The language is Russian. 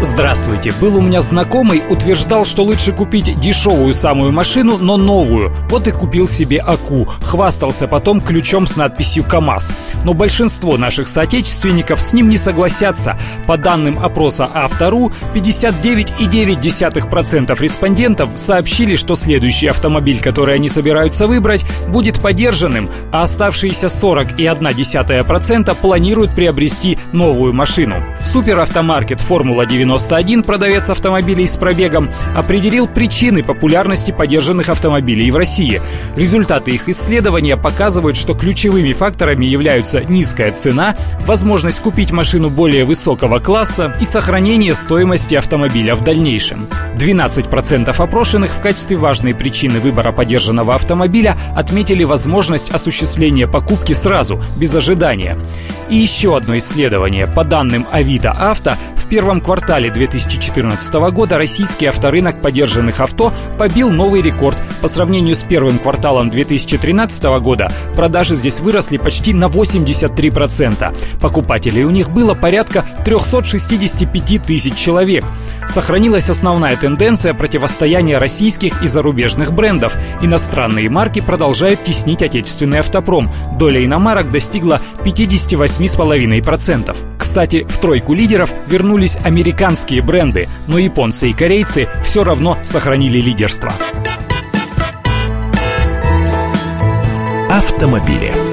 Здравствуйте. Был у меня знакомый, утверждал, что лучше купить дешевую самую машину, но новую. Вот и купил себе АКУ. Хвастался потом ключом с надписью КАМАЗ. Но большинство наших соотечественников с ним не согласятся. По данным опроса Автору, 59,9% респондентов сообщили, что следующий автомобиль, который они собираются выбрать, будет подержанным, а оставшиеся 40,1% планируют приобрести новую машину. Суперавтомаркет «Формула-90» 91 продавец автомобилей с пробегом определил причины популярности подержанных автомобилей в России. Результаты их исследования показывают, что ключевыми факторами являются низкая цена, возможность купить машину более высокого класса и сохранение стоимости автомобиля в дальнейшем. 12% опрошенных в качестве важной причины выбора подержанного автомобиля отметили возможность осуществления покупки сразу, без ожидания. И еще одно исследование. По данным Авито Авто, в первом квартале 2014 года российский авторынок подержанных авто побил новый рекорд. По сравнению с первым кварталом 2013 года продажи здесь выросли почти на 83%. Покупателей у них было порядка 365 тысяч человек. Сохранилась основная тенденция противостояния российских и зарубежных брендов. Иностранные марки продолжают теснить отечественный автопром. Доля иномарок достигла 58,5%. Кстати, в тройку лидеров вернулись американские бренды, но японцы и корейцы все равно сохранили лидерство. Автомобили.